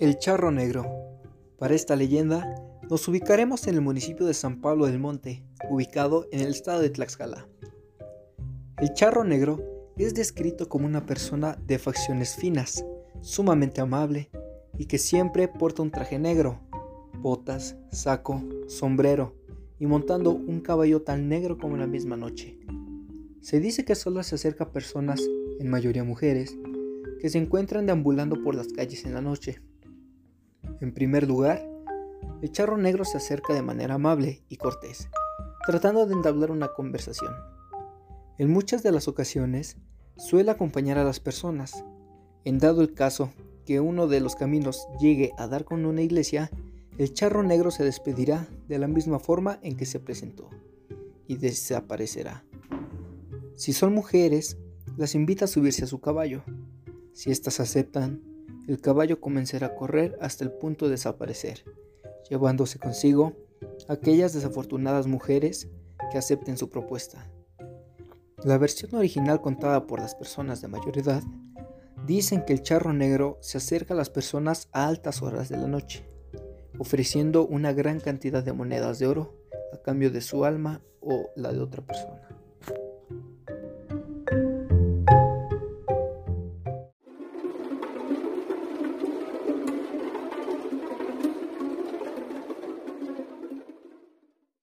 El Charro Negro. Para esta leyenda, nos ubicaremos en el municipio de San Pablo del Monte, ubicado en el estado de Tlaxcala. El Charro Negro es descrito como una persona de facciones finas, sumamente amable y que siempre porta un traje negro, botas, saco, sombrero y montando un caballo tan negro como la misma noche. Se dice que solo se acerca a personas, en mayoría mujeres, que se encuentran deambulando por las calles en la noche. En primer lugar, el charro negro se acerca de manera amable y cortés, tratando de entablar una conversación. En muchas de las ocasiones, suele acompañar a las personas. En dado el caso que uno de los caminos llegue a dar con una iglesia, el charro negro se despedirá de la misma forma en que se presentó y desaparecerá. Si son mujeres, las invita a subirse a su caballo. Si éstas aceptan, el caballo comenzará a correr hasta el punto de desaparecer, llevándose consigo aquellas desafortunadas mujeres que acepten su propuesta. La versión original contada por las personas de mayor edad dicen que el charro negro se acerca a las personas a altas horas de la noche, ofreciendo una gran cantidad de monedas de oro a cambio de su alma o la de otra persona.